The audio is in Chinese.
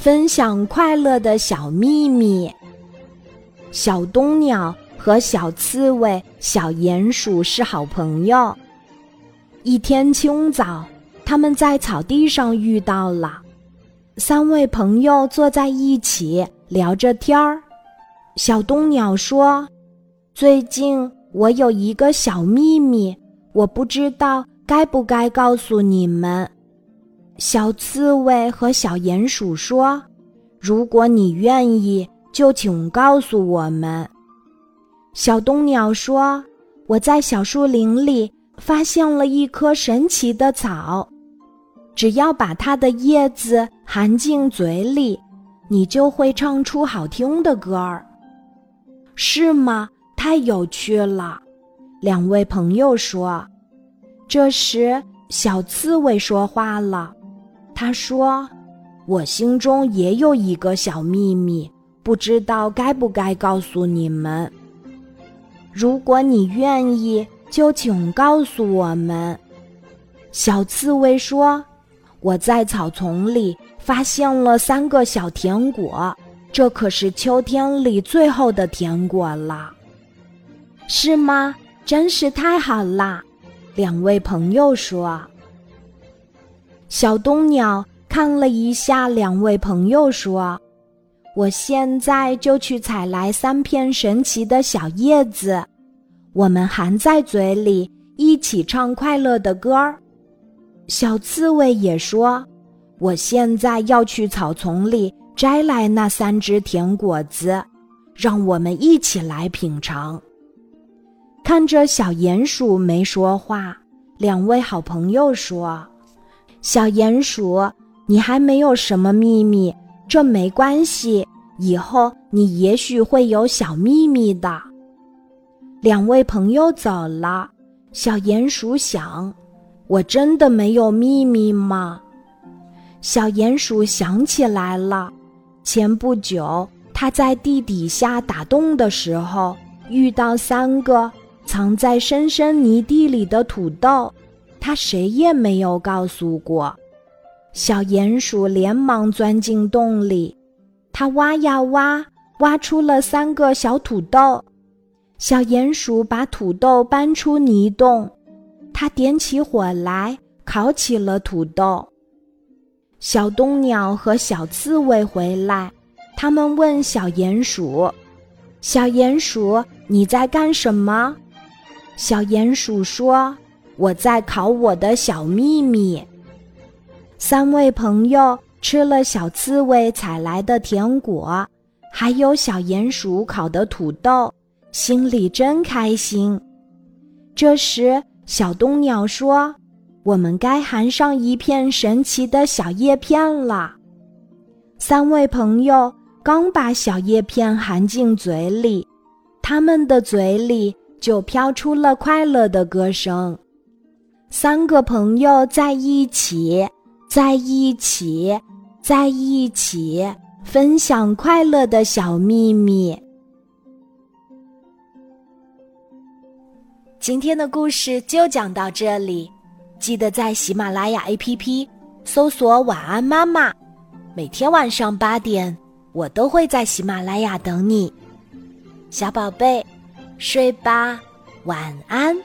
分享快乐的小秘密。小冬鸟和小刺猬、小鼹鼠是好朋友。一天清早，他们在草地上遇到了。三位朋友坐在一起聊着天儿。小冬鸟说：“最近我有一个小秘密，我不知道该不该告诉你们。”小刺猬和小鼹鼠说：“如果你愿意，就请告诉我们。”小冬鸟说：“我在小树林里发现了一棵神奇的草，只要把它的叶子含进嘴里，你就会唱出好听的歌儿。”是吗？太有趣了！两位朋友说。这时，小刺猬说话了。他说：“我心中也有一个小秘密，不知道该不该告诉你们。如果你愿意，就请告诉我们。”小刺猬说：“我在草丛里发现了三个小甜果，这可是秋天里最后的甜果了。”是吗？真是太好啦！两位朋友说。小冬鸟看了一下两位朋友，说：“我现在就去采来三片神奇的小叶子，我们含在嘴里，一起唱快乐的歌儿。”小刺猬也说：“我现在要去草丛里摘来那三只甜果子，让我们一起来品尝。”看着小鼹鼠没说话，两位好朋友说。小鼹鼠，你还没有什么秘密，这没关系，以后你也许会有小秘密的。两位朋友走了，小鼹鼠想：我真的没有秘密吗？小鼹鼠想起来了，前不久他在地底下打洞的时候，遇到三个藏在深深泥地里的土豆。他谁也没有告诉过，小鼹鼠连忙钻进洞里，他挖呀挖，挖出了三个小土豆。小鼹鼠把土豆搬出泥洞，他点起火来，烤起了土豆。小冬鸟和小刺猬回来，他们问小鼹鼠：“小鼹鼠，你在干什么？”小鼹鼠说。我在烤我的小秘密。三位朋友吃了小刺猬采来的甜果，还有小鼹鼠烤的土豆，心里真开心。这时，小冬鸟说：“我们该含上一片神奇的小叶片了。”三位朋友刚把小叶片含进嘴里，他们的嘴里就飘出了快乐的歌声。三个朋友在一起，在一起，在一起，分享快乐的小秘密。今天的故事就讲到这里，记得在喜马拉雅 APP 搜索“晚安妈妈”，每天晚上八点，我都会在喜马拉雅等你，小宝贝，睡吧，晚安。